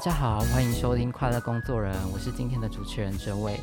大家好，欢迎收听快乐工作人，我是今天的主持人哲伟。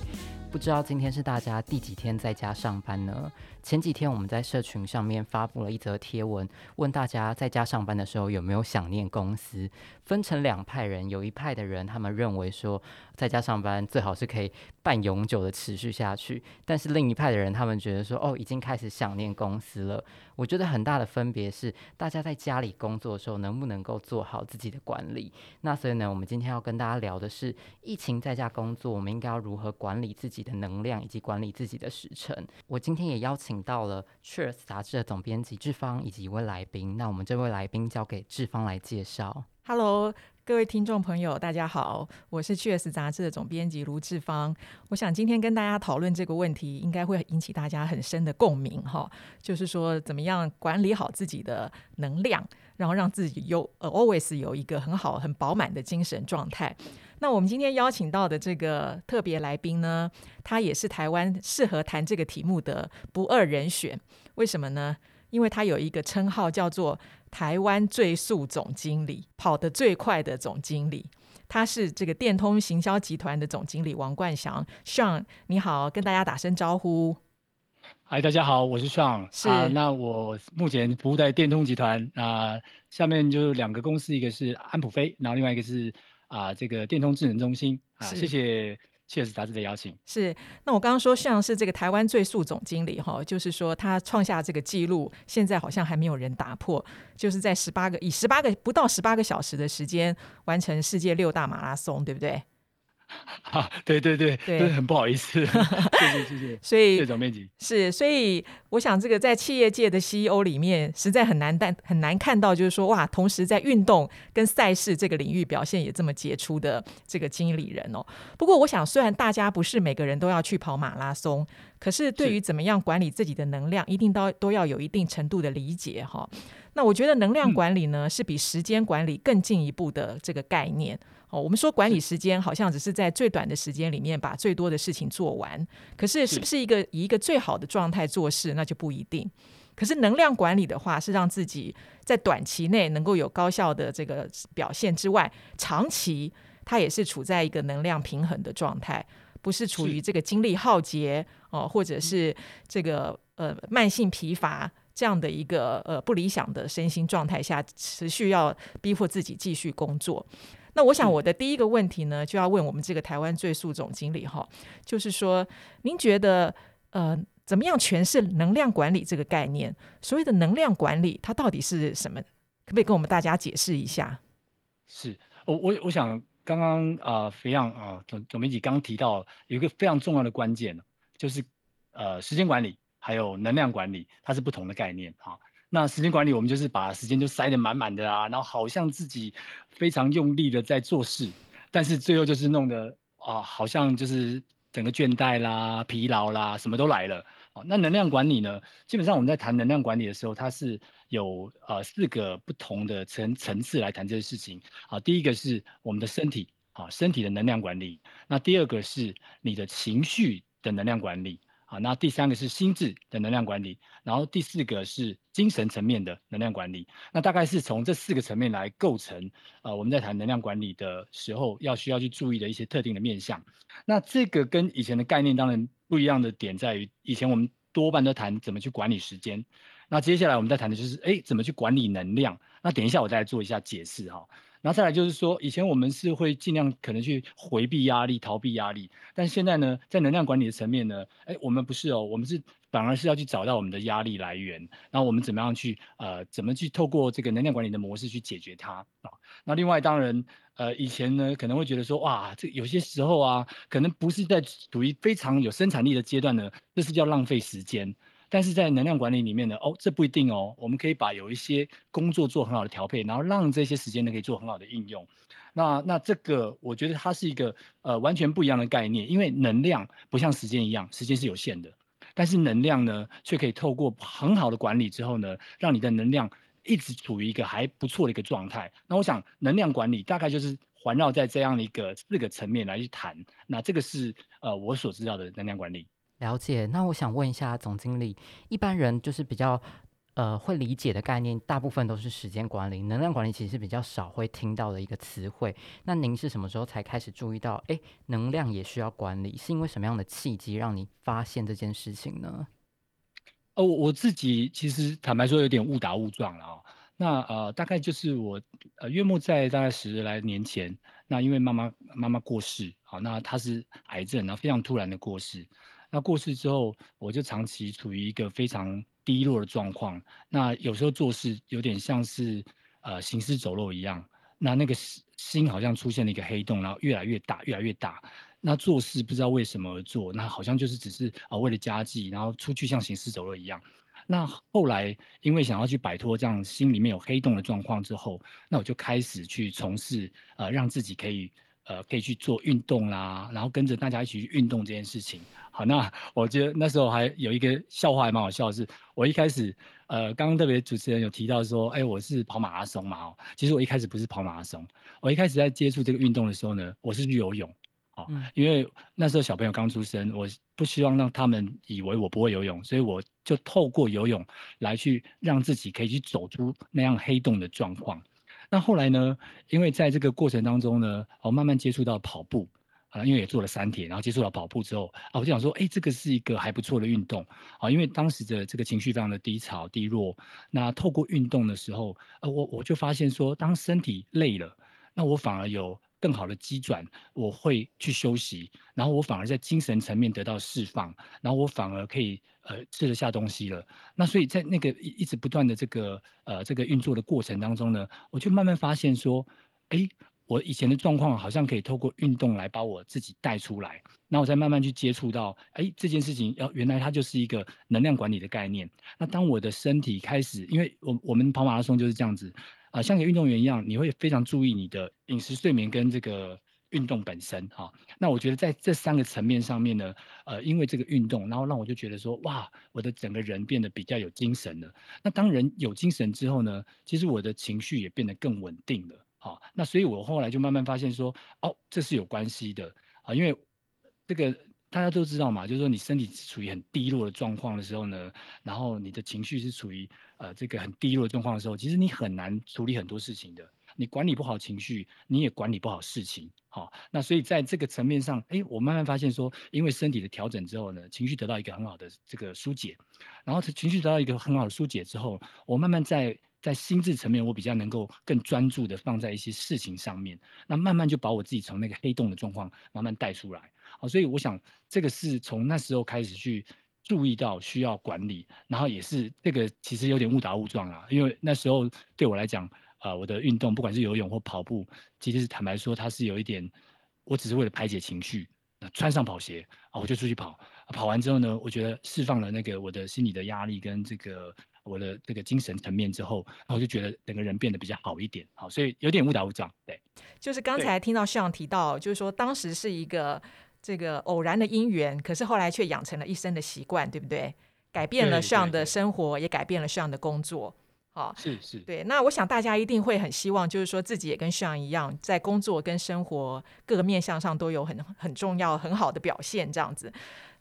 不知道今天是大家第几天在家上班呢？前几天我们在社群上面发布了一则贴文，问大家在家上班的时候有没有想念公司。分成两派人，有一派的人他们认为说在家上班最好是可以半永久的持续下去，但是另一派的人他们觉得说哦，已经开始想念公司了。我觉得很大的分别是大家在家里工作的时候能不能够做好自己的管理。那所以呢，我们今天要跟大家聊的是疫情在家工作，我们应该要如何管理自己的能量以及管理自己的时程。我今天也邀请到了《Cheers》杂志的总编辑志芳以及一位来宾。那我们这位来宾交给志芳来介绍。Hello，各位听众朋友，大家好，我是《QS》杂志的总编辑卢志芳。我想今天跟大家讨论这个问题，应该会引起大家很深的共鸣哈。就是说，怎么样管理好自己的能量，然后让自己有呃 always 有一个很好、很饱满的精神状态。那我们今天邀请到的这个特别来宾呢，他也是台湾适合谈这个题目的不二人选。为什么呢？因为他有一个称号叫做台湾最速总经理，跑得最快的总经理。他是这个电通行销集团的总经理王冠祥，Sean，你好，跟大家打声招呼。嗨，大家好，我是 Sean。是、啊，那我目前服务在电通集团啊，下面就两个公司，一个是安普飞，然后另外一个是。啊，这个电通智能中心啊，谢谢谢谢杂志的邀请。是，那我刚刚说像是这个台湾最速总经理哈，就是说他创下这个纪录，现在好像还没有人打破，就是在十八个以十八个不到十八个小时的时间完成世界六大马拉松，对不对？啊，对对对对，很不好意思，谢谢谢谢，所以谢总编辑是，所以我想这个在企业界的 CEO 里面，实在很难但很难看到，就是说哇，同时在运动跟赛事这个领域表现也这么杰出的这个经理人哦。不过我想，虽然大家不是每个人都要去跑马拉松，可是对于怎么样管理自己的能量，一定都都要有一定程度的理解哈。那我觉得能量管理呢，嗯、是比时间管理更进一步的这个概念。哦，我们说管理时间，好像只是在最短的时间里面把最多的事情做完。可是，是不是一个以一个最好的状态做事，那就不一定。可是能量管理的话，是让自己在短期内能够有高效的这个表现之外，长期它也是处在一个能量平衡的状态，不是处于这个精力耗竭哦，或者是这个呃慢性疲乏这样的一个呃不理想的身心状态下，持续要逼迫自己继续工作。那我想我的第一个问题呢，就要问我们这个台湾最速总经理哈，就是说，您觉得呃，怎么样诠释能量管理这个概念？所谓的能量管理，它到底是什么？可不可以跟我们大家解释一下？是，我我我想刚刚啊，肥样啊总总编辑刚刚提到有一个非常重要的关键，就是呃，时间管理还有能量管理，它是不同的概念哈。那时间管理，我们就是把时间就塞得满满的啊，然后好像自己非常用力的在做事，但是最后就是弄得啊，好像就是整个倦怠啦、疲劳啦，什么都来了。那能量管理呢？基本上我们在谈能量管理的时候，它是有呃四个不同的层层次来谈这个事情。啊，第一个是我们的身体啊，身体的能量管理。那第二个是你的情绪的能量管理。啊，那第三个是心智的能量管理，然后第四个是精神层面的能量管理。那大概是从这四个层面来构成，呃，我们在谈能量管理的时候要需要去注意的一些特定的面向。那这个跟以前的概念当然不一样的点在于，以前我们多半都谈怎么去管理时间，那接下来我们在谈的就是，哎，怎么去管理能量。那等一下我再来做一下解释哈。然后再来就是说，以前我们是会尽量可能去回避压力、逃避压力，但现在呢，在能量管理的层面呢，哎，我们不是哦，我们是反而是要去找到我们的压力来源，然后我们怎么样去呃，怎么去透过这个能量管理的模式去解决它啊？那另外当然，呃，以前呢可能会觉得说，哇，这有些时候啊，可能不是在处于非常有生产力的阶段呢，这是叫浪费时间。但是在能量管理里面呢，哦，这不一定哦。我们可以把有一些工作做很好的调配，然后让这些时间呢可以做很好的应用。那那这个我觉得它是一个呃完全不一样的概念，因为能量不像时间一样，时间是有限的，但是能量呢却可以透过很好的管理之后呢，让你的能量一直处于一个还不错的一个状态。那我想能量管理大概就是环绕在这样的一个四个层面来去谈。那这个是呃我所知道的能量管理。了解，那我想问一下总经理，一般人就是比较呃会理解的概念，大部分都是时间管理、能量管理，其实是比较少会听到的一个词汇。那您是什么时候才开始注意到，哎，能量也需要管理？是因为什么样的契机让你发现这件事情呢？哦，我自己其实坦白说有点误打误撞了啊、哦。那呃，大概就是我呃，约莫在大概十来年前，那因为妈妈妈妈过世，好，那她是癌症，然后非常突然的过世。那过世之后，我就长期处于一个非常低落的状况。那有时候做事有点像是呃行尸走肉一样。那那个心好像出现了一个黑洞，然后越来越大，越来越大。那做事不知道为什么而做，那好像就是只是啊、为了家计，然后出去像行尸走肉一样。那后来，因为想要去摆脱这样心里面有黑洞的状况之后，那我就开始去从事呃，让自己可以呃，可以去做运动啦，然后跟着大家一起去运动这件事情。好，那我觉得那时候还有一个笑话还蛮好笑的是，我一开始呃，刚刚特别主持人有提到说，哎，我是跑马拉松嘛，哦，其实我一开始不是跑马拉松，我一开始在接触这个运动的时候呢，我是去游泳。哦，因为那时候小朋友刚出生，我不希望让他们以为我不会游泳，所以我就透过游泳来去让自己可以去走出那样黑洞的状况。那后来呢，因为在这个过程当中呢，我慢慢接触到跑步啊，因为也做了三天，然后接触到跑步之后啊，我就想说，哎，这个是一个还不错的运动啊，因为当时的这个情绪非常的低潮低落，那透过运动的时候，呃，我我就发现说，当身体累了，那我反而有。更好的机转，我会去休息，然后我反而在精神层面得到释放，然后我反而可以呃吃得下东西了。那所以在那个一直不断的这个呃这个运作的过程当中呢，我就慢慢发现说，哎，我以前的状况好像可以透过运动来把我自己带出来。那我再慢慢去接触到，哎，这件事情要原来它就是一个能量管理的概念。那当我的身体开始，因为我我们跑马拉松就是这样子。啊，像个运动员一样，你会非常注意你的饮食、睡眠跟这个运动本身哈。那我觉得在这三个层面上面呢，呃，因为这个运动，然后让我就觉得说，哇，我的整个人变得比较有精神了。那当人有精神之后呢，其实我的情绪也变得更稳定了。好，那所以我后来就慢慢发现说，哦，这是有关系的啊，因为这个。大家都知道嘛，就是说你身体处于很低落的状况的时候呢，然后你的情绪是处于呃这个很低落状况的时候，其实你很难处理很多事情的。你管理不好情绪，你也管理不好事情。好、那所以在这个层面上，哎，我慢慢发现说，因为身体的调整之后呢，情绪得到一个很好的这个疏解，然后情绪得到一个很好的疏解之后，我慢慢在在心智层面，我比较能够更专注的放在一些事情上面，那慢慢就把我自己从那个黑洞的状况慢慢带出来。好，所以我想这个是从那时候开始去注意到需要管理，然后也是这个其实有点误打误撞啊，因为那时候对我来讲，啊、呃，我的运动不管是游泳或跑步，其实是坦白说，它是有一点，我只是为了排解情绪，穿上跑鞋啊，我就出去跑，跑完之后呢，我觉得释放了那个我的心理的压力跟这个我的这个精神层面之后，然后我就觉得整个人变得比较好一点，好，所以有点误打误撞，对。就是刚才听到 Sean 提到，就是说当时是一个。这个偶然的因缘，可是后来却养成了一生的习惯，对不对？改变了 Sean 的生活，也改变了 Sean 的工作。好，是是，对。那我想大家一定会很希望，就是说自己也跟 Sean 一样，在工作跟生活各个面向上都有很很重要、很好的表现，这样子。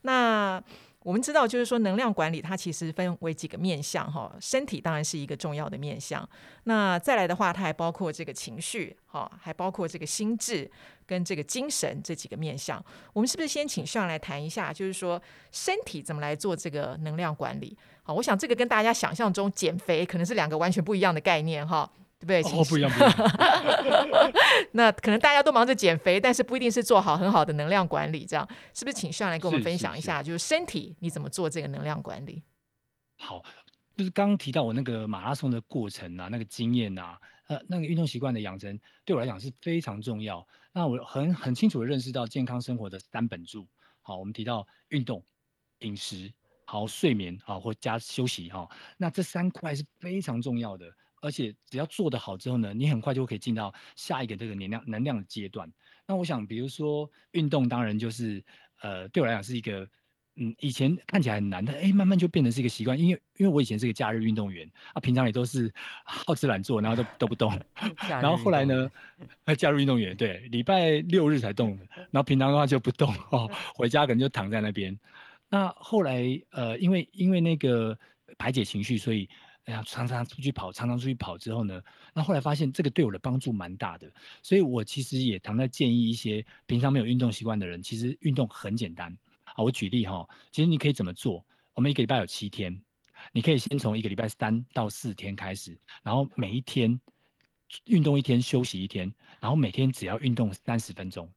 那。我们知道，就是说能量管理它其实分为几个面向哈，身体当然是一个重要的面向。那再来的话，它还包括这个情绪哈，还包括这个心智跟这个精神这几个面向。我们是不是先请上来谈一下，就是说身体怎么来做这个能量管理？好，我想这个跟大家想象中减肥可能是两个完全不一样的概念哈。对不对？哦，不一样，不一样。那可能大家都忙着减肥，但是不一定是做好很好的能量管理。这样是不是？请 Sean 来跟我们分享一下，是是是，就是身体你怎么做这个能量管理？好，就是刚刚提到我那个马拉松的过程啊，那个经验啊，呃，那个运动习惯的养成，对我来讲是非常重要。那我很很清楚的认识到健康生活的三本柱。好，我们提到运动、饮食、好睡眠，好或加休息哈。那这三块是非常重要的。而且只要做得好之后呢，你很快就可以进到下一个这个能量能量的阶段。那我想，比如说运动，当然就是呃，对我来讲是一个嗯，以前看起来很难的，哎，慢慢就变成是一个习惯。因为因为我以前是个假日运动员啊，平常也都是好吃懒做，然后都都不动。然后后来呢，假日运动员对，礼拜六日才动，然后平常的话就不动哦，回家可能就躺在那边。那后来呃，因为因为那个排解情绪，所以。哎呀，常常出去跑，常常出去跑之后呢，那后来发现这个对我的帮助蛮大的，所以我其实也常在建议一些平常没有运动习惯的人，其实运动很简单。啊，我举例哈，其实你可以怎么做？我们一个礼拜有七天，你可以先从一个礼拜三到四天开始，然后每一天运动一天，休息一天，然后每天只要运动三十分钟。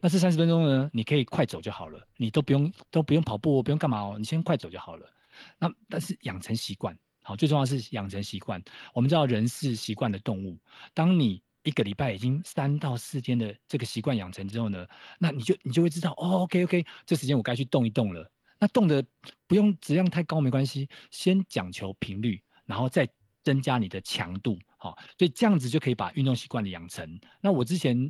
那这三十分钟呢，你可以快走就好了，你都不用都不用跑步，不用干嘛哦，你先快走就好了。那但是养成习惯，好，最重要是养成习惯。我们知道人是习惯的动物，当你一个礼拜已经三到四天的这个习惯养成之后呢，那你就你就会知道，哦，OK OK，这时间我该去动一动了。那动的不用质量太高没关系，先讲求频率，然后再增加你的强度，好，所以这样子就可以把运动习惯的养成。那我之前。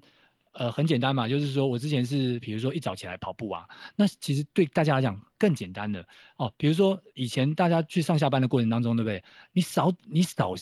呃，很简单嘛，就是说我之前是，比如说一早起来跑步啊，那其实对大家来讲更简单的哦。比如说以前大家去上下班的过程当中，对不对？你少你少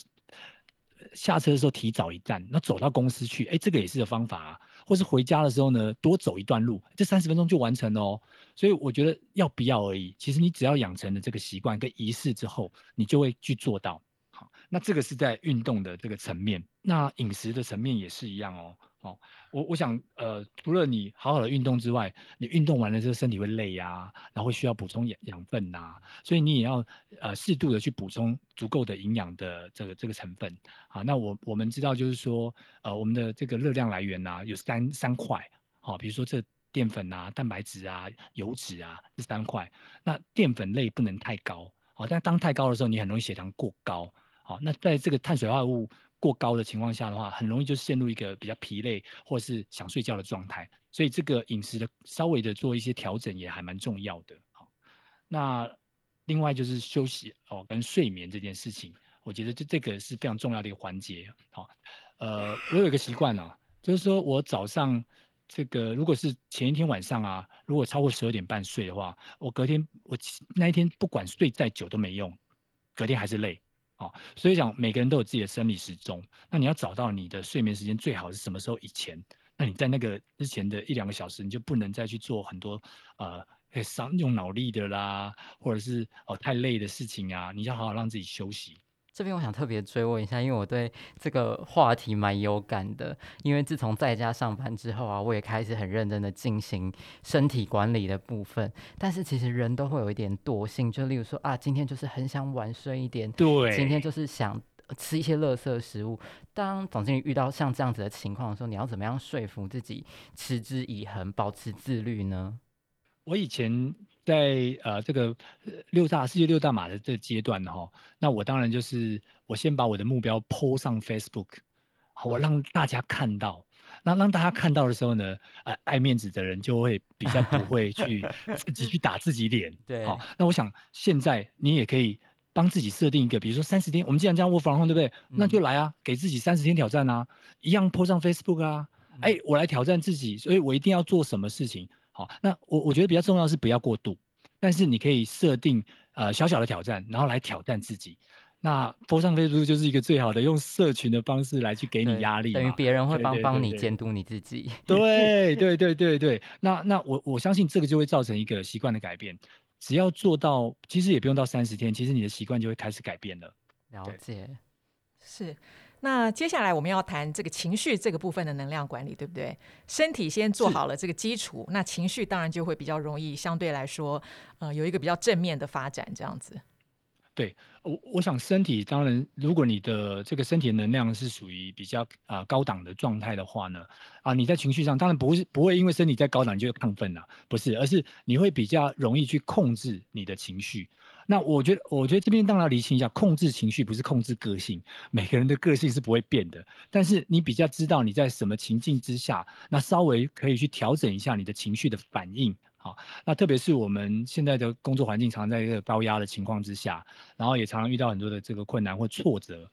下车的时候提早一站，那走到公司去，哎，这个也是个方法啊。或是回家的时候呢，多走一段路，这三十分钟就完成了哦。所以我觉得要不要而已，其实你只要养成了这个习惯跟仪式之后，你就会去做到。好，那这个是在运动的这个层面，那饮食的层面也是一样哦。哦，我我想，呃，除了你好好的运动之外，你运动完了之后身体会累呀、然后需要补充养养分呐、所以你也要呃适度的去补充足够的营养的这个这个成分。好，那我我们知道就是说，呃，我们的这个热量来源呐、有三三块，好，比如说这淀粉啊、蛋白质啊、油脂啊这三块。那淀粉类不能太高，好，但当太高的时候，你很容易血糖过高。好，那在这个碳水化合物过高的情况下的话，很容易就陷入一个比较疲累或是想睡觉的状态，所以这个饮食的稍微的做一些调整也还蛮重要的。好，那另外就是休息哦跟睡眠这件事情，我觉得这这个是非常重要的一个环节。好，呃，我有一个习惯啊，就是说我早上这个如果是前一天晚上啊，如果超过十二点半睡的话，我隔天我那一天不管睡再久都没用，隔天还是累。哦，所以讲每个人都有自己的生理时钟，那你要找到你的睡眠时间最好是什么时候以前？那你在那个之前的一两个小时，你就不能再去做很多呃伤用脑力的啦，或者是哦太累的事情啊，你要好好让自己休息。这边我想特别追问一下，因为我对这个话题蛮有感的。因为自从在家上班之后啊，我也开始很认真的进行身体管理的部分。但是其实人都会有一点惰性，就例如说啊，今天就是很想晚睡一点，对，今天就是想吃一些垃圾食物。当总经理遇到像这样子的情况的时候，你要怎么样说服自己持之以恒，保持自律呢？我以前。在呃这个六大世界六大马的这个阶段哈，那我当然就是我先把我的目标 po 上 Facebook，我让大家看到，那让大家看到的时候呢，呃爱面子的人就会比较不会去自己去打自己脸，对，好，那我想现在你也可以帮自己设定一个，比如说三十天，我们既然这样 work from home 对不对？那就来啊，给自己三十天挑战啊，一样 po 上 Facebook 啊，哎，我来挑战自己，所以我一定要做什么事情。好，那我我觉得比较重要是不要过度，但是你可以设定呃小小的挑战，然后来挑战自己。那 po 上 Facebook 就是一个最好的用社群的方式来去给你压力，等于别人会帮帮你监督你自己。对 对对对对，那那我我相信这个就会造成一个习惯的改变。只要做到，其实也不用到三十天，其实你的习惯就会开始改变了。了解，是。那接下来我们要谈这个情绪这个部分的能量管理，对不对？身体先做好了这个基础，那情绪当然就会比较容易，相对来说，呃，有一个比较正面的发展，这样子。对，我我想身体当然，如果你的这个身体能量是属于比较啊、高档的状态的话呢，啊，你在情绪上当然不会不会因为身体在高档你就亢奋了，不是，而是你会比较容易去控制你的情绪。那我觉得，我觉得这边当然要厘清一下，控制情绪不是控制个性，每个人的个性是不会变的。但是你比较知道你在什么情境之下，那稍微可以去调整一下你的情绪的反应。好，那特别是我们现在的工作环境常在一个高压的情况之下，然后也常常遇到很多的这个困难或挫折。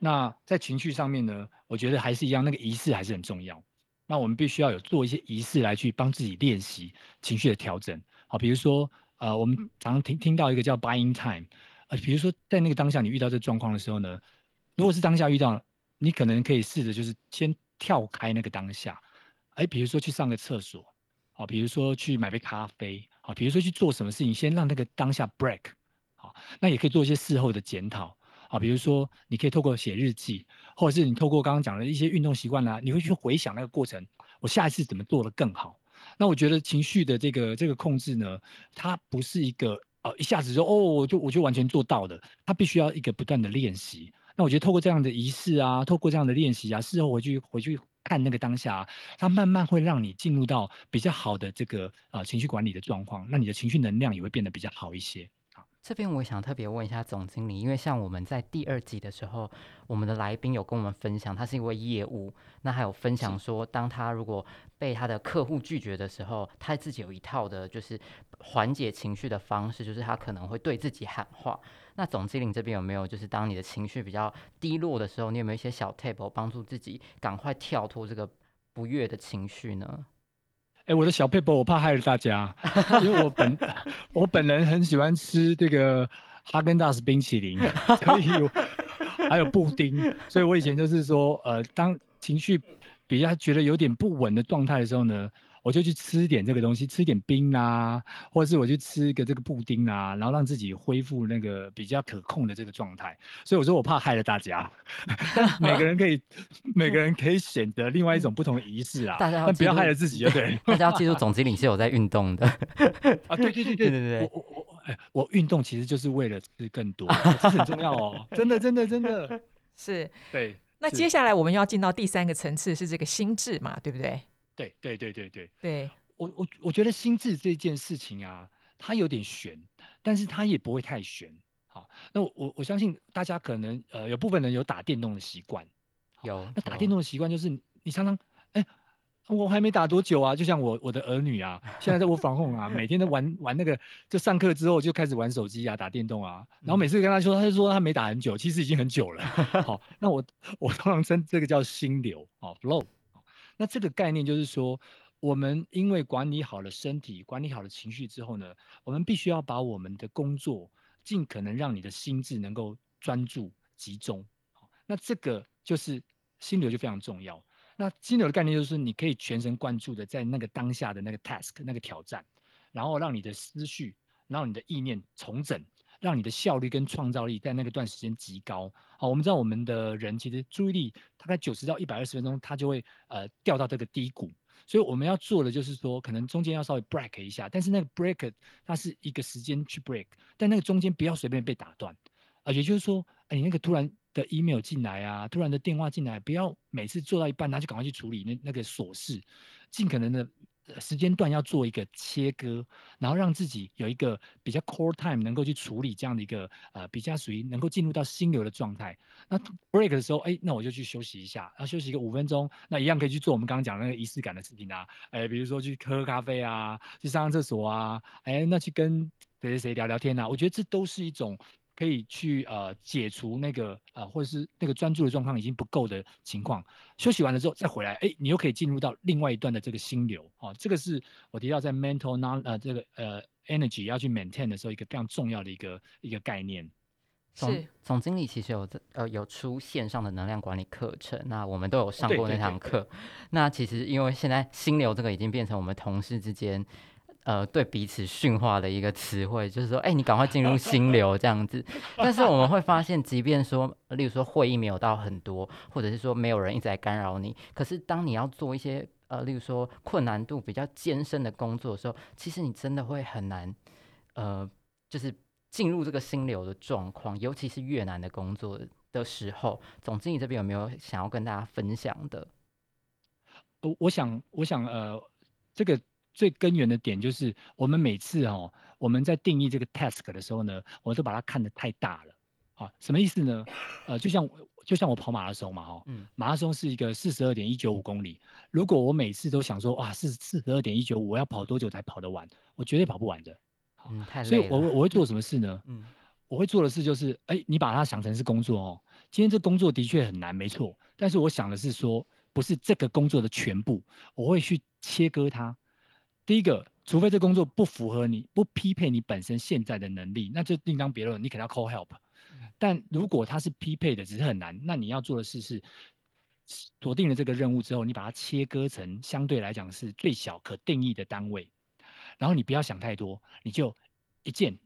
那在情绪上面呢，我觉得还是一样，那个仪式还是很重要。那我们必须要有做一些仪式来去帮自己练习情绪的调整。好，比如说。呃，我们常常听听到一个叫 buying time，呃，比如说在那个当下你遇到这状况的时候呢，如果是当下遇到，你可能可以试着就是先跳开那个当下，哎，比如说去上个厕所，好，比如说去买杯咖啡，好，比如说去做什么事情，先让那个当下 break，好，那也可以做一些事后的检讨，啊，比如说你可以透过写日记，或者是你透过刚刚讲的一些运动习惯呢，你会去回想那个过程，我下一次怎么做的更好。那我觉得情绪的这个这个控制呢，它不是一个呃一下子就哦我就我就完全做到的，它必须要一个不断的练习。那我觉得透过这样的仪式啊，透过这样的练习啊，事后回去回去看那个当下，它慢慢会让你进入到比较好的这个呃情绪管理的状况，那你的情绪能量也会变得比较好一些。这边我想特别问一下总经理，因为像我们在第二集的时候，我们的来宾有跟我们分享，他是一位业务，那还有分享说，当他如果被他的客户拒绝的时候，他自己有一套的，就是缓解情绪的方式，就是他可能会对自己喊话。那总经理这边有没有，就是当你的情绪比较低落的时候，你有没有一些小 table 帮助自己赶快跳脱这个不悦的情绪呢？哎，我的小佩伯，我怕害了大家，因为我本 我本人很喜欢吃这个哈根达斯冰淇淋，所以还有布丁，所以我以前就是说，呃，当情绪比较觉得有点不稳的状态的时候呢。我就去吃点这个东西，吃点冰啊，或者是我去吃一个这个布丁啊，然后让自己恢复那个比较可控的这个状态。所以我说我怕害了大家，每个人可以 每个人可以选择另外一种不同的仪式啊，但不要害了自己就对。大家要记住，总经理是有在运动的啊，对对对对 对对，我我我哎，我运动其实就是为了吃更多，这很重要哦，真的真的真的是。对，那接下来我们要进到第三个层次，是这个心智嘛，对不对？对对对对对，对我我我觉得心智这件事情啊，它有点悬，但是它也不会太悬。好，那我我我相信大家可能呃有部分人有打电动的习惯，有。那打电动的习惯就是你常常哎，我还没打多久啊，就像我我的儿女啊，现在在我防控啊，每天都玩玩那个，就上课之后就开始玩手机啊，打电动啊，然后每次跟他说，他就说他没打很久，其实已经很久了。好，那我我通常称这个叫心流哦，flow。那这个概念就是说，我们因为管理好了身体，管理好了情绪之后呢，我们必须要把我们的工作尽可能让你的心智能够专注集中。那这个就是心流就非常重要。那心流的概念就是你可以全神贯注的在那个当下的那个 task 那个挑战，然后让你的思绪，让你的意念重整。让你的效率跟创造力在那个段时间极高。好，我们知道我们的人其实注意力大概九十到一百二十分钟，他就会呃掉到这个低谷。所以我们要做的就是说，可能中间要稍微 break 一下，但是那个 break 它是一个时间去 break，但那个中间不要随便被打断。啊，也就是说，哎，你那个突然的 email 进来啊，突然的电话进来，不要每次做到一半，他就赶快去处理那那个琐事，尽可能的。时间段要做一个切割，然后让自己有一个比较 core time 能够去处理这样的一个呃比较属于能够进入到心流的状态。那 break 的时候，哎，那我就去休息一下，然后休息个五分钟，那一样可以去做我们刚刚讲的那个仪式感的事情啊，哎，比如说去喝咖啡啊，去上上厕所啊，哎，那去跟谁谁谁聊聊天啊，我觉得这都是一种。可以去呃解除那个呃或者是那个专注的状况已经不够的情况，休息完了之后再回来，哎，你又可以进入到另外一段的这个心流哦。这个是我提到在 mental non 呃这个呃 energy 要去 maintain 的时候一个非常重要的一个一个概念。总总经理其实有呃有出线上的能量管理课程，那我们都有上过那堂课。对对对对。那其实因为现在心流这个已经变成我们同事之间。呃，对彼此驯化的一个词汇，就是说，哎，你赶快进入心流这样子。但是我们会发现，即便说，例如说会议没有到很多，或者是说没有人一直在干扰你，可是当你要做一些呃，例如说困难度比较艰深的工作的时候，其实你真的会很难，呃，就是进入这个心流的状况，尤其是越难的工作的时候。总经理这边有没有想要跟大家分享的？我我想，我想，呃，这个。最根源的点就是，我们每次哦，我们在定义这个 task 的时候呢，我都把它看得太大了，啊，什么意思呢？呃，就像就像我跑马拉松嘛，哈，嗯，马拉松是一个四十二点一九五公里，如果我每次都想说，哇，是四十二点一九五，我要跑多久才跑得完？我绝对跑不完的。嗯，太累了。所以我我会做什么事呢？嗯，我会做的事就是，哎，你把它想成是工作哦。今天这工作的确很难，没错，但是我想的是说，不是这个工作的全部，我会去切割它。第一个，除非这工作不符合你，不匹配你本身现在的能力，那就另当别论，你可能要 call help。但如果它是匹配的，只是很难，那你要做的事是锁定了这个任务之后，你把它切割成相对来讲是最小可定义的单位，然后你不要想太多，你就一件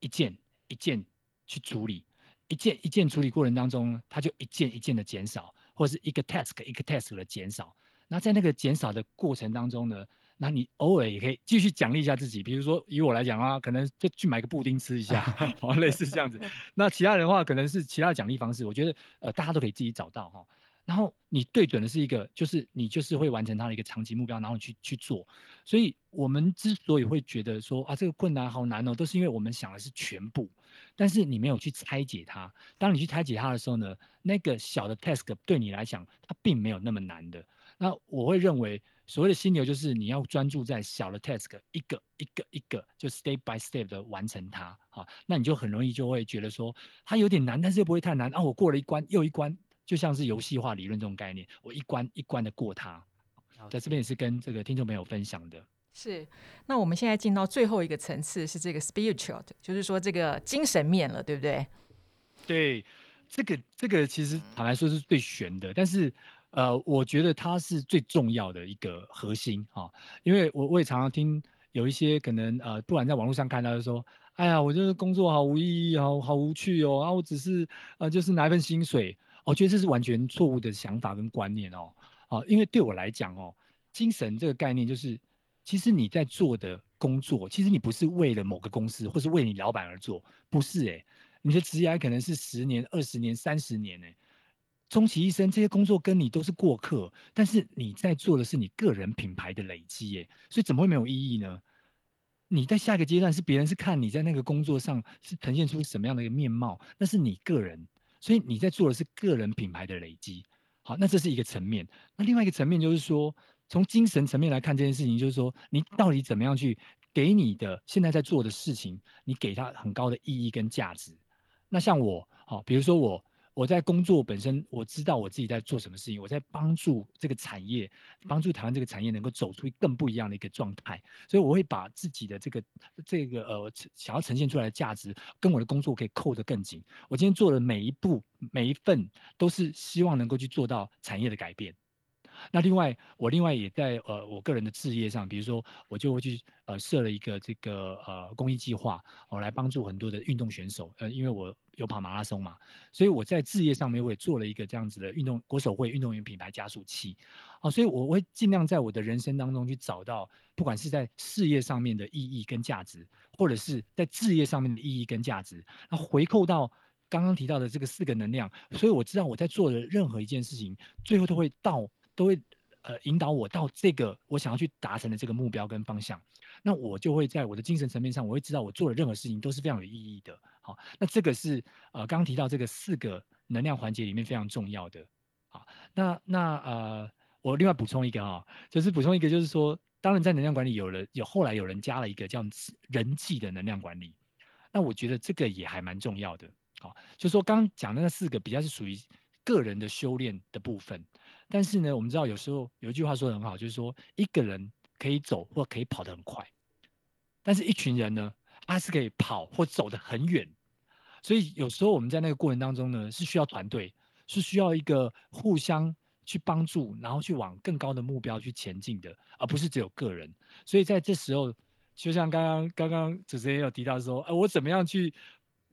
一件一件去处理。一件一件处理过程当中，它就一件一件的减少，或者是一个 task 一个 task 的减少。那在那个减少的过程当中呢，那你偶尔也可以继续奖励一下自己，比如说以我来讲啊，可能就去买个布丁吃一下，哦，类似这样子。那其他人的话，可能是其他的奖励方式。我觉得呃，大家都可以自己找到哈。然后你对准的是一个，就是你就是会完成它的一个长期目标，然后你去去做。所以我们之所以会觉得说啊，这个困难好难哦，都是因为我们想的是全部，但是你没有去拆解它。当你去拆解它的时候呢，那个小的 task 对你来讲，它并没有那么难的。那我会认为，所谓的心流就是你要专注在小的 task，一个一个一个就 step by step 的完成它，好，那你就很容易就会觉得说它有点难，但是又不会太难啊。我过了一关又一关，就像是游戏化理论这种概念，我一关一关的过它。在这边也是跟这个听众朋友分享的。是，那我们现在进到最后一个层次是这个 spiritual，就是说这个精神面了，对不对？对，这个这个其实坦白说是最玄的，但是。呃，我觉得它是最重要的一个核心啊，因为我我也常常听有一些可能呃，不管在网络上看到就说，哎呀，我这个工作好无意义，好好无趣哦，啊，我只是呃，就是拿一份薪水，我觉得这是完全错误的想法跟观念哦，啊，因为对我来讲哦，精神这个概念就是，其实你在做的工作，其实你不是为了某个公司或是为你老板而做，不是诶，你的职业可能是十年、二十年、三十年诶。终其一生，这些工作跟你都是过客，但是你在做的是你个人品牌的累积耶，所以怎么会没有意义呢？你在下一个阶段是别人是看你在那个工作上是呈现出什么样的一个面貌，那是你个人，所以你在做的是个人品牌的累积。好，那这是一个层面。那另外一个层面就是说，从精神层面来看这件事情，就是说你到底怎么样去给你的现在在做的事情，你给它很高的意义跟价值。那像我，好，比如说我。我在工作本身，我知道我自己在做什么事情，我在帮助这个产业，帮助台湾这个产业能够走出更不一样的一个状态，所以我会把自己的这个这个呃想要呈现出来的价值，跟我的工作可以扣得更紧。我今天做的每一步每一份，都是希望能够去做到产业的改变。那另外，我另外也在呃我个人的置业上，比如说我就会去呃设了一个这个呃公益计划，我来帮助很多的运动选手，呃，因为我有跑马拉松嘛，所以我在置业上面我也做了一个这样子的运动国手会运动员品牌加速器，啊，所以我会尽量在我的人生当中去找到，不管是在事业上面的意义跟价值，或者是在置业上面的意义跟价值，那回扣到刚刚提到的这个四个能量，所以我知道我在做的任何一件事情，最后都会到。都会呃引导我到这个我想要去达成的这个目标跟方向，那我就会在我的精神层面上，我会知道我做的任何事情都是非常有意义的。好，那这个是呃刚刚提到这个四个能量环节里面非常重要的。好，那那呃我另外补充一个啊，就是补充一个就是说，当然在能量管理有了有后来有人加了一个叫人际的能量管理，那我觉得这个也还蛮重要的。好，就是说刚讲的那四个比较是属于个人的修炼的部分。但是呢，我们知道有时候有一句话说得很好，就是说一个人可以走或可以跑得很快，但是一群人呢，他是可以跑或走得很远。所以有时候我们在那个过程当中呢，是需要团队，是需要一个互相去帮助，然后去往更高的目标去前进的，而不是只有个人。所以在这时候，就像刚刚刚刚主持人也有提到说，呃，我怎么样去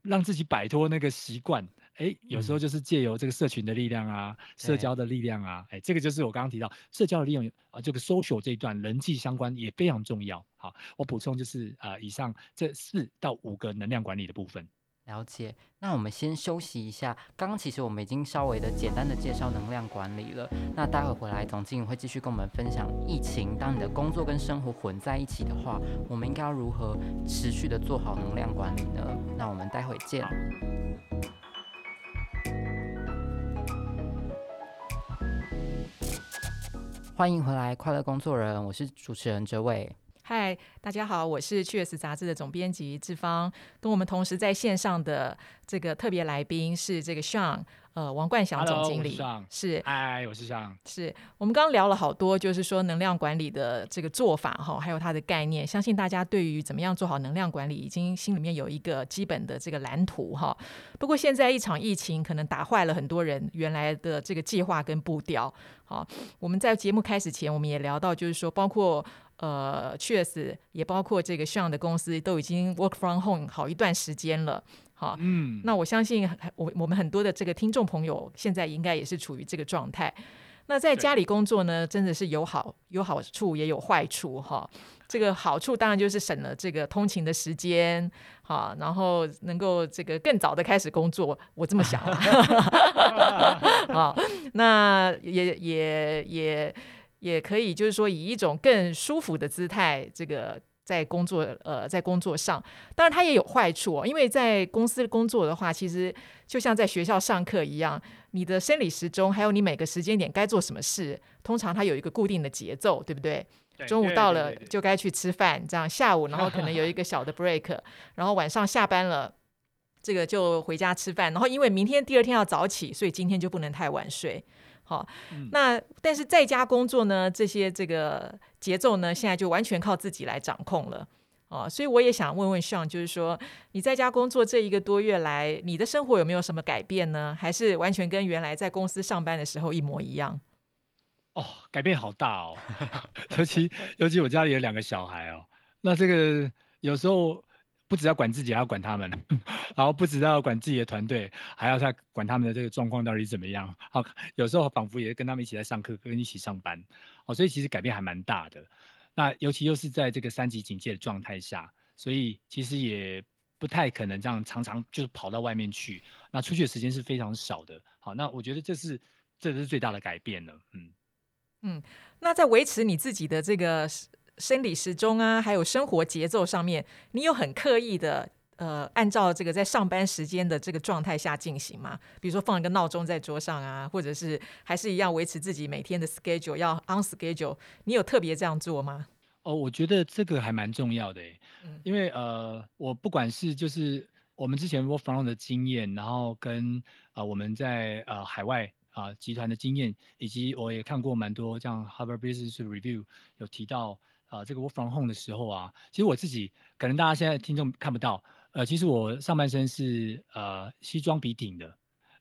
让自己摆脱那个习惯？哎，有时候就是借由这个社群的力量啊，嗯、社交的力量啊，哎，这个就是我刚刚提到社交的力量啊，这个 social 这一段人际相关也非常重要。好，我补充就是啊、呃，以上这四到五个能量管理的部分。了解。那我们先休息一下。刚刚其实我们已经稍微的简单的介绍能量管理了。那待会回来，总经理会继续跟我们分享疫情，当你的工作跟生活混在一起的话，我们应该要如何持续的做好能量管理呢？那我们待会见。欢迎回来，快乐工作人，我是主持人哲伟。嗨，大家好，我是《趣 S 杂志》的总编辑志芳，跟我们同时在线上的这个特别来宾是这个 Sean。呃，王冠祥总经理 Hello, 是，嗨，我是尚，是我们刚刚聊了好多，就是说能量管理的这个做法哈，还有它的概念，相信大家对于怎么样做好能量管理，已经心里面有一个基本的这个蓝图哈。不过现在一场疫情可能打坏了很多人原来的这个计划跟步调。好，我们在节目开始前，我们也聊到，就是说包括呃，确实也包括这个 Sean 的公司都已经 work from home 好一段时间了。哈，嗯，那我相信我我们很多的这个听众朋友现在应该也是处于这个状态。那在家里工作呢，真的是有好有好处，也有坏处哈。这个好处当然就是省了这个通勤的时间，哈，然后能够这个更早的开始工作，我这么想啊。那也也也也可以，就是说以一种更舒服的姿态，这个。在工作，呃，在工作上，当然它也有坏处哦。因为在公司工作的话，其实就像在学校上课一样，你的生理时钟，还有你每个时间点该做什么事，通常它有一个固定的节奏，对不对？对，中午到了就该去吃饭，这样下午，然后可能有一个 小的 break，然后晚上下班了，这个就回家吃饭。然后因为明天第二天要早起，所以今天就不能太晚睡。好，那但是在家工作呢，这些这个节奏呢，现在就完全靠自己来掌控了。哦，所以我也想问问 Sean，就是说你在家工作这一个多月来，你的生活有没有什么改变呢？还是完全跟原来在公司上班的时候一模一样？哦，改变好大哦，尤其尤其我家里有两个小孩哦，那这个有时候。不只要管自己，还要管他们，然后不只要管自己的团队，还要再管他们的这个状况到底怎么样。好，有时候仿佛也跟他们一起在上课，跟一起上班。哦，所以其实改变还蛮大的。那尤其又是在这个三级警戒的状态下，所以其实也不太可能这样常常就是跑到外面去。那出去的时间是非常少的。好，那我觉得这是这是最大的改变了。嗯嗯，那在维持你自己的这个。生理时钟啊，还有生活节奏上面，你有很刻意的呃，按照这个在上班时间的这个状态下进行吗？比如说放一个闹钟在桌上啊，或者是还是一样维持自己每天的 schedule 要 on schedule？你有特别这样做吗？哦，我觉得这个还蛮重要的，嗯，因为呃，我不管是就是我们之前 work from home 的经验，然后跟啊、呃、我们在呃海外啊、呃、集团的经验，以及我也看过蛮多像 Harvard Business Review 有提到。啊，这个 work from home 的时候啊，其实我自己可能大家现在听众看不到，呃，其实我上半身是呃西装笔挺的，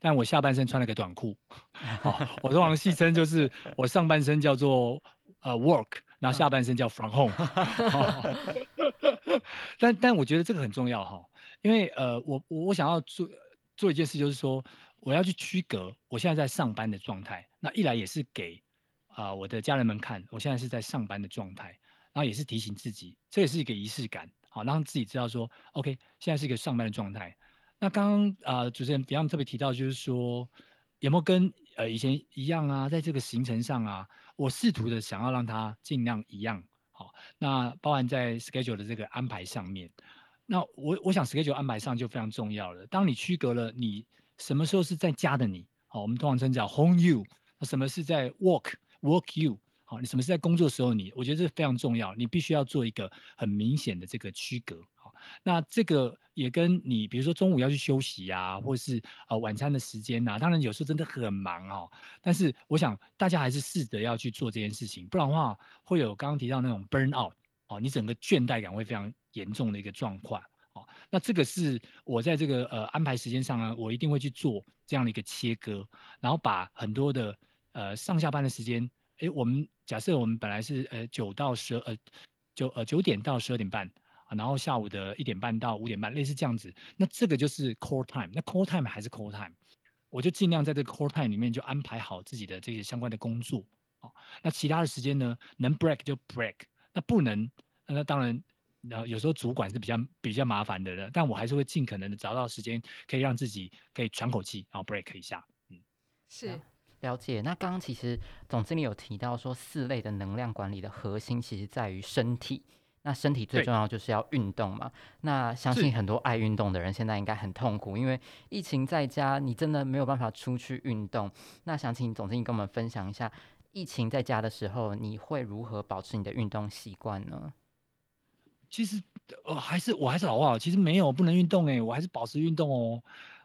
但我下半身穿了个短裤。哦，我通常戏称就是我上半身叫做呃 work，然后下半身叫 from home。但但我觉得这个很重要哈、哦，因为呃我我我想要做做一件事，就是说我要去区隔我现在在上班的状态，那一来也是给啊、我的家人们看，我现在是在上班的状态。然后也是提醒自己，这也是一个仪式感，好让自己知道说，OK，现在是一个上班的状态。那刚刚啊，主持人 Beyond 特别提到，就是说有没有跟呃以前一样啊，在这个行程上啊，我试图的想要让它尽量一样，好，那包含在 schedule 的这个安排上面。那我我想 schedule 安排上就非常重要了。当你区隔了你什么时候是在家的你，好，我们通常称叫 home you，那什么是在 work work you。好，你什么是在工作的时候你？我觉得这非常重要，你必须要做一个很明显的这个区隔。好，那这个也跟你，比如说中午要去休息啊，或是呃晚餐的时间呐，当然有时候真的很忙哦。但是我想大家还是试着要去做这件事情，不然的话会有刚刚提到那种 burn out 哦，你整个倦怠感会非常严重的一个状况。哦，那这个是我在这个呃安排时间上呢，我一定会去做这样的一个切割，然后把很多的呃上下班的时间。哎，我们假设我们本来是呃九到十呃九呃九点到十二点半啊，然后下午的一点半到五点半，类似这样子。那这个就是 core time，那 core time 还是 core time，我就尽量在这个 core time 里面就安排好自己的这些相关的工作。哦，那其他的时间呢，能 break 就 break，那不能，那当然，呃有时候主管是比较比较麻烦的了，但我还是会尽可能的找到时间，可以让自己可以喘口气，然后 break 一下。嗯，是。了解。那刚刚其实总经理有提到说，四类的能量管理的核心其实在于身体。那身体最重要就是要运动嘛。那相信很多爱运动的人现在应该很痛苦，因为疫情在家，你真的没有办法出去运动。那想请总经理跟我们分享一下，疫情在家的时候，你会如何保持你的运动习惯呢？其实，呃，还是我还是老话，其实没有不能运动诶，我还是保持运动哦。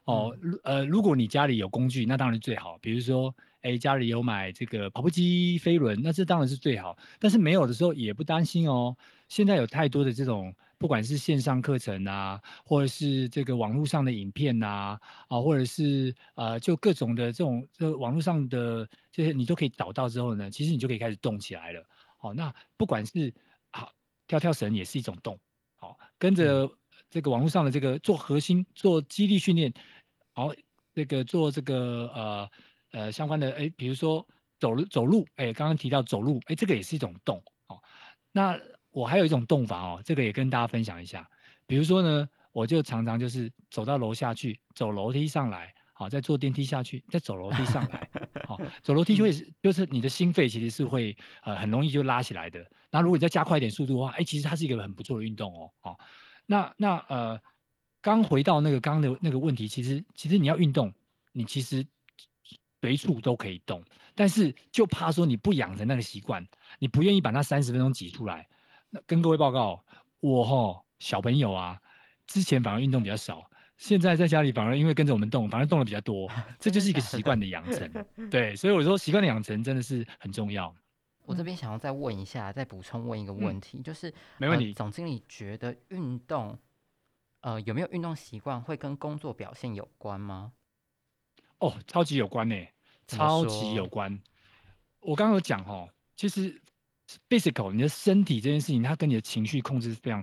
哦，呃，如果你家里有工具，那当然最好。比如说，哎，家里有买这个跑步机、飞轮，那这当然是最好。但是没有的时候也不担心哦。现在有太多的这种，不管是线上课程啊，或者是这个网络上的影片啊，啊，或者是呃，就各种的这种这网络上的这些，你都可以导到之后呢，其实你就可以开始动起来了。好，那不管是好跳跳绳也是一种动，好，跟着。这个网络上的这个做核心做肌力训练，好，那个做这个呃呃相关的哎，比如说走路走路，哎，刚刚提到走路，哎，这个也是一种动哦。那我还有一种动法哦，这个也跟大家分享一下。比如说呢，我就常常就是走到楼下去，走楼梯上来，好，再坐电梯下去，再走楼梯上来，好，走楼梯就会就是你的心肺其实是会呃很容易就拉起来的。那如果你再加快一点速度的话，哎，其实它是一个很不错的运动哦。好，那那呃，刚回到那个刚刚的那个问题，其实其实你要运动，你其实随处都可以动，但是就怕说你不养成那个习惯，你不愿意把那三十分钟挤出来。那跟各位报告，我哈小朋友啊，之前反而运动比较少，现在在家里反而因为跟着我们动，反而动的比较多，这就是一个习惯的养成。对，所以我说习惯的养成真的是很重要。我这边想要再问一下，再补充问一个问题，嗯、就是没问题、呃。总经理觉得运动，呃，有没有运动习惯会跟工作表现有关吗？哦，超级有关呢，超级有关。我刚刚有讲哦，其实。physical，你的身体这件事情，它跟你的情绪控制是非常。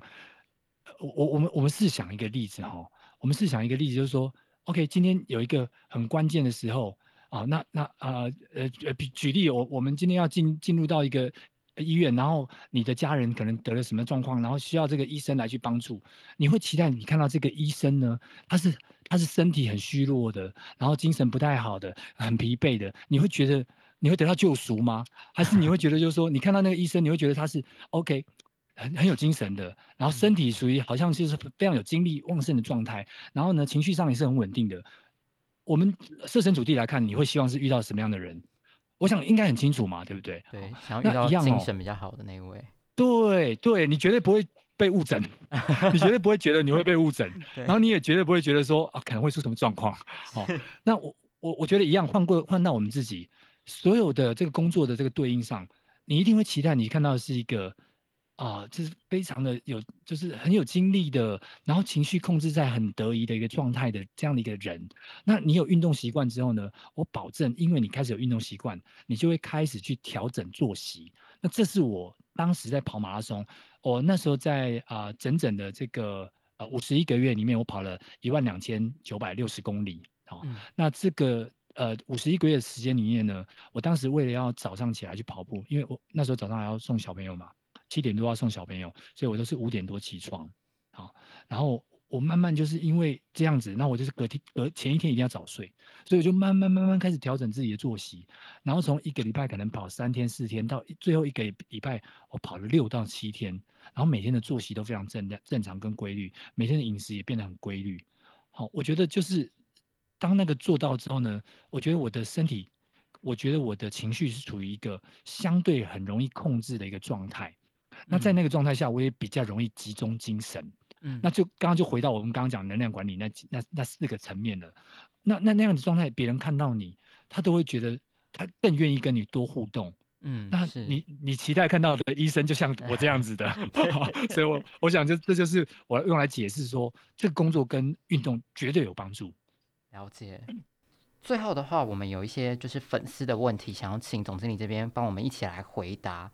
我我我们我们试想一个例子哈，我们试想一个例子，就是说，OK，今天有一个很关键的时候啊，那那啊呃呃举举例，我我们今天要进进入到一个医院，然后你的家人可能得了什么状况，然后需要这个医生来去帮助，你会期待你看到这个医生呢，他是他是身体很虚弱的，然后精神不太好的，很疲惫的，你会觉得。你会得到救赎吗？还是你会觉得就是说，你看到那个医生，你会觉得他是 OK，很很有精神的，然后身体属于好像就是非常有精力旺盛的状态，然后呢，情绪上也是很稳定的。我们设身处地来看，你会希望是遇到什么样的人？我想应该很清楚嘛，对不对？对，想要遇到精神比较好的那一位。对对，你绝对不会被误诊，你绝对不会觉得你会被误诊，然后你也绝对不会觉得说啊可能会出什么状况。哦，那我我我觉得一样，换过换到我们自己。所有的这个工作的这个对应上，你一定会期待你看到的是一个啊，就是非常的有，就是很有精力的，然后情绪控制在很得意的一个状态的这样的一个人。那你有运动习惯之后呢，我保证，因为你开始有运动习惯，你就会开始去调整作息。那这是我当时在跑马拉松，我那时候在啊整整的这个呃五十一个月里面，我跑了一万两千九百六十公里。好，嗯，那这个。呃，五十一个月的时间里面呢，我当时为了要早上起来去跑步，因为我那时候早上还要送小朋友嘛，七点多要送小朋友，所以我都是五点多起床，好，然后我慢慢就是因为这样子，那我就是隔天隔前一天一定要早睡，所以我就慢慢慢慢开始调整自己的作息，然后从一个礼拜可能跑三天四天，到最后一个礼拜我跑了六到七天，然后每天的作息都非常正正常跟规律，每天的饮食也变得很规律，好，我觉得就是。当那个做到之后呢，我觉得我的身体，我觉得我的情绪是处于一个相对很容易控制的一个状态。嗯、那在那个状态下，我也比较容易集中精神。嗯，那就刚刚就回到我们刚刚讲能量管理那那那四个层面了。那那那样的状态，别人看到你，他都会觉得他更愿意跟你多互动。嗯，那你你期待看到的医生就像我这样子的，所以我我想就这就是我用来解释说，这个工作跟运动绝对有帮助。了解。最后的话，我们有一些就是粉丝的问题，想要请总经理这边帮我们一起来回答。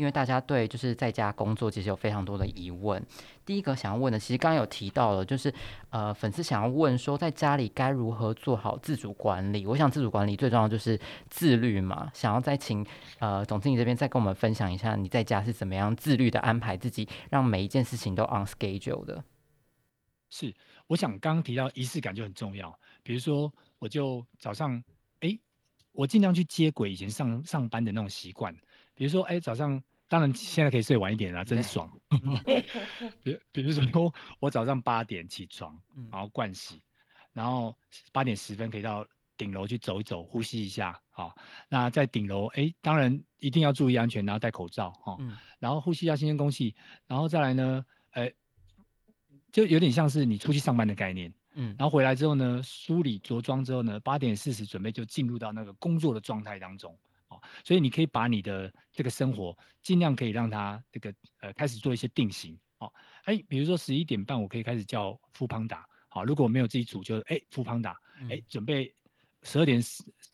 因为大家对就是在家工作其实有非常多的疑问。第一个想要问的，其实刚刚有提到了，就是呃，粉丝想要问说，在家里该如何做好自主管理？我想自主管理最重要就是自律嘛。想要再请呃总经理这边再跟我们分享一下，你在家是怎么样自律的安排自己，让每一件事情都 on schedule 的。是，我想刚刚提到仪式感就很重要。比如说，我就早上，哎、我尽量去接轨以前上上班的那种习惯。比如说，哎、早上当然现在可以睡晚一点啦，真爽。比比如说，我早上八点起床，然后盥洗，然后八点十分可以到顶楼去走一走，呼吸一下。好，那在顶楼，哎、欸，当然一定要注意安全，然后戴口罩。哈，然后呼吸一下新鲜空气，然后再来呢，哎、欸，就有点像是你出去上班的概念。嗯，然后回来之后呢，梳理着装之后呢，八点四十准备就进入到那个工作的状态当中，哦，所以你可以把你的这个生活尽量可以让它这个呃开始做一些定型，哦，哎，比如说十一点半我可以开始叫 foodpanda，好，如果我没有自己煮就哎 foodpanda，哎，准备十二点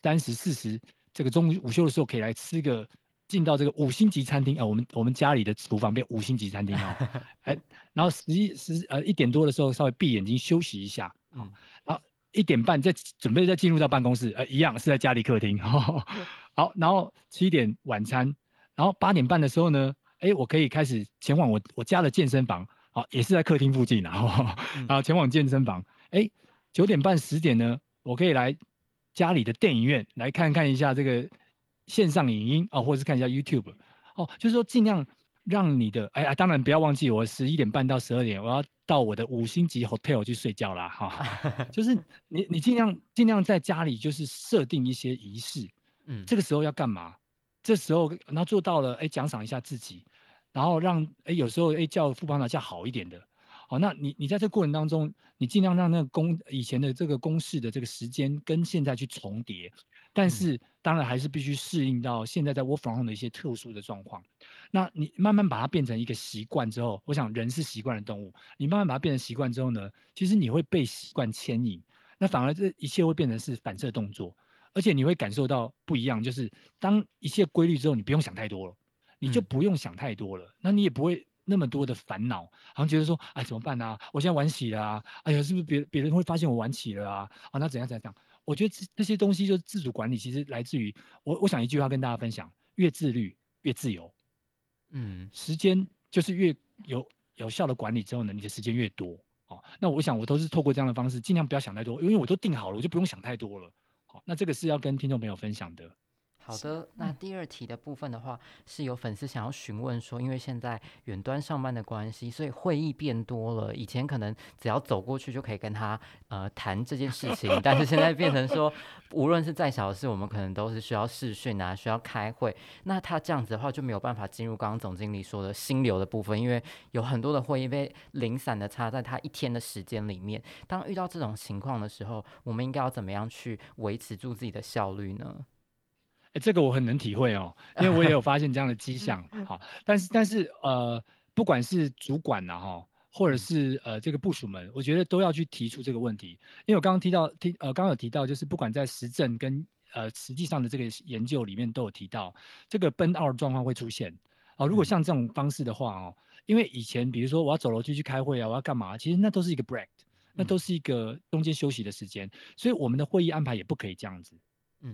三十四十这个中午午休的时候可以来吃个进到这个五星级餐厅啊，我们我们家里的厨房变五星级餐厅哦，哎，然后十一十呃一点多的时候稍微闭眼睛休息一下，嗯，然后一点半再准备再进入到办公室，呃，一样是在家里客厅，哦，好，然后七点晚餐，然后八点半的时候呢，哎，我可以开始前往我我家的健身房，好，也是在客厅附近，然后然后前往健身房，哎，九点半十点呢，我可以来家里的电影院来看看一下这个。线上影音啊、哦，或者是看一下 YouTube，哦，就是说尽量让你的，哎呀，当然不要忘记，我十一点半到十二点，我要到我的五星级 hotel 去睡觉啦，哈、哦，就是你你尽量尽量在家里就是设定一些仪式，嗯，这个时候要干嘛？这时候然后做到了，哎，奖赏一下自己，然后让哎有时候哎叫副班长叫好一点的，好、哦，那你你在这个过程当中，你尽量让那个公以前的这个公式的这个时间跟现在去重叠。但是当然还是必须适应到现在在 work from home 的一些特殊的状况。那你慢慢把它变成一个习惯之后，我想人是习惯的动物。你慢慢把它变成习惯之后呢，其实你会被习惯牵引，那反而这一切会变成是反射动作，而且你会感受到不一样。就是当一切规律之后，你不用想太多了，你就不用想太多了，那你也不会那么多的烦恼，好像觉得说，哎，怎么办啊？我现在晚起了啊！哎呀，是不是别别人会发现我晚起了啊？啊，那怎样怎样怎样？我觉得这这些东西就是自主管理，其实来自于我。我想一句话跟大家分享：越自律越自由。嗯，时间就是越有有效的管理之后呢，你的时间越多。哦，那我想我都是透过这样的方式，尽量不要想太多，因为我都定好了，我就不用想太多了。那这个是要跟听众朋友分享的。好的，那第二题的部分的话，是有粉丝想要询问说，因为现在远端上班的关系，所以会议变多了。以前可能只要走过去就可以跟他呃谈这件事情，但是现在变成说，无论是再小的事，我们可能都是需要视讯啊，需要开会。那他这样子的话就没有办法进入刚刚总经理说的心流的部分，因为有很多的会议被零散的插在他一天的时间里面。当遇到这种情况的时候，我们应该要怎么样去维持住自己的效率呢？这个我很能体会哦，因为我也有发现这样的迹象。好，但是但是呃，不管是主管呐哈，或者是呃这个部署们，我觉得都要去提出这个问题。因为我刚刚提到提呃刚刚有提到，就是不管在实证跟呃实际上的这个研究里面都有提到，这个 burn out 状况会出现。哦，如果像这种方式的话哦，因为以前比如说我要走楼梯去开会啊，我要干嘛？其实那都是一个 break，那都是一个中间休息的时间，所以我们的会议安排也不可以这样子。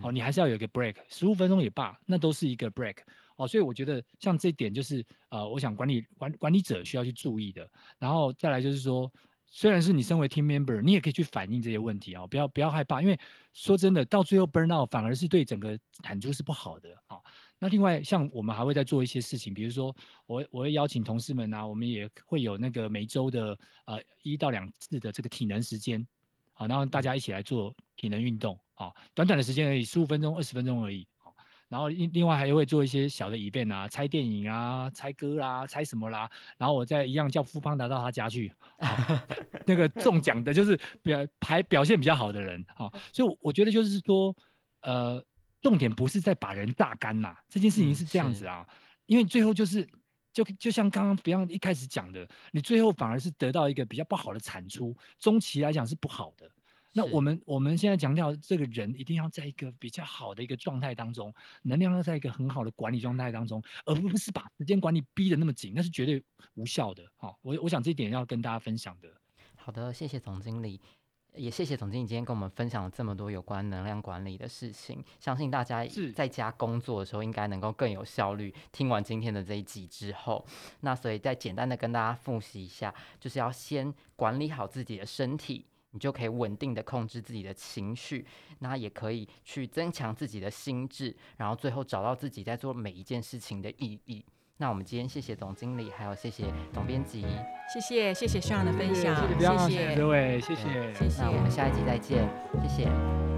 哦，你还是要有一个 break，十五分钟也罢，那都是一个 break。哦，所以我觉得像这一点就是呃，我想管理管管理者需要去注意的。然后再来就是说，虽然是你身为 team member，你也可以去反映这些问题啊、哦，不要不要害怕，因为说真的，到最后 burn out 反而是对整个产出是不好的啊、哦。那另外像我们还会再做一些事情，比如说我我会邀请同事们啊，我们也会有那个每周的呃一到两次的这个体能时间，好，然后大家一起来做体能运动。好，短短的时间而已，十五分钟、二十分钟而已。好，然后另另外还会做一些小的 event 啊，猜电影啊，猜歌啦，猜什么啦。然后我再一样叫富邦达到他家去，那个中奖的就是表排表现比较好的人。好，所以我觉得就是说，呃，重点不是在把人榨干呐，这件事情是这样子啊，嗯、因为最后就是就就像刚刚比方一开始讲的，你最后反而是得到一个比较不好的产出，中期来讲是不好的。那我们我们现在强调，这个人一定要在一个比较好的一个状态当中，能量要在一个很好的管理状态当中，而不是把时间管理逼得那么紧，那是绝对无效的。好，我我想这一点要跟大家分享的。好的，谢谢总经理，也谢谢总经理今天跟我们分享了这么多有关能量管理的事情，相信大家在家工作的时候应该能够更有效率。听完今天的这一集之后，那所以再简单的跟大家复习一下，就是要先管理好自己的身体。你就可以稳定的控制自己的情绪，那也可以去增强自己的心智，然后最后找到自己在做每一件事情的意义。那我们今天谢谢总经理，还有谢谢总编辑，谢谢谢谢 Sean 的分享，谢谢各位，谢谢谢谢。那我们下一集再见，谢谢。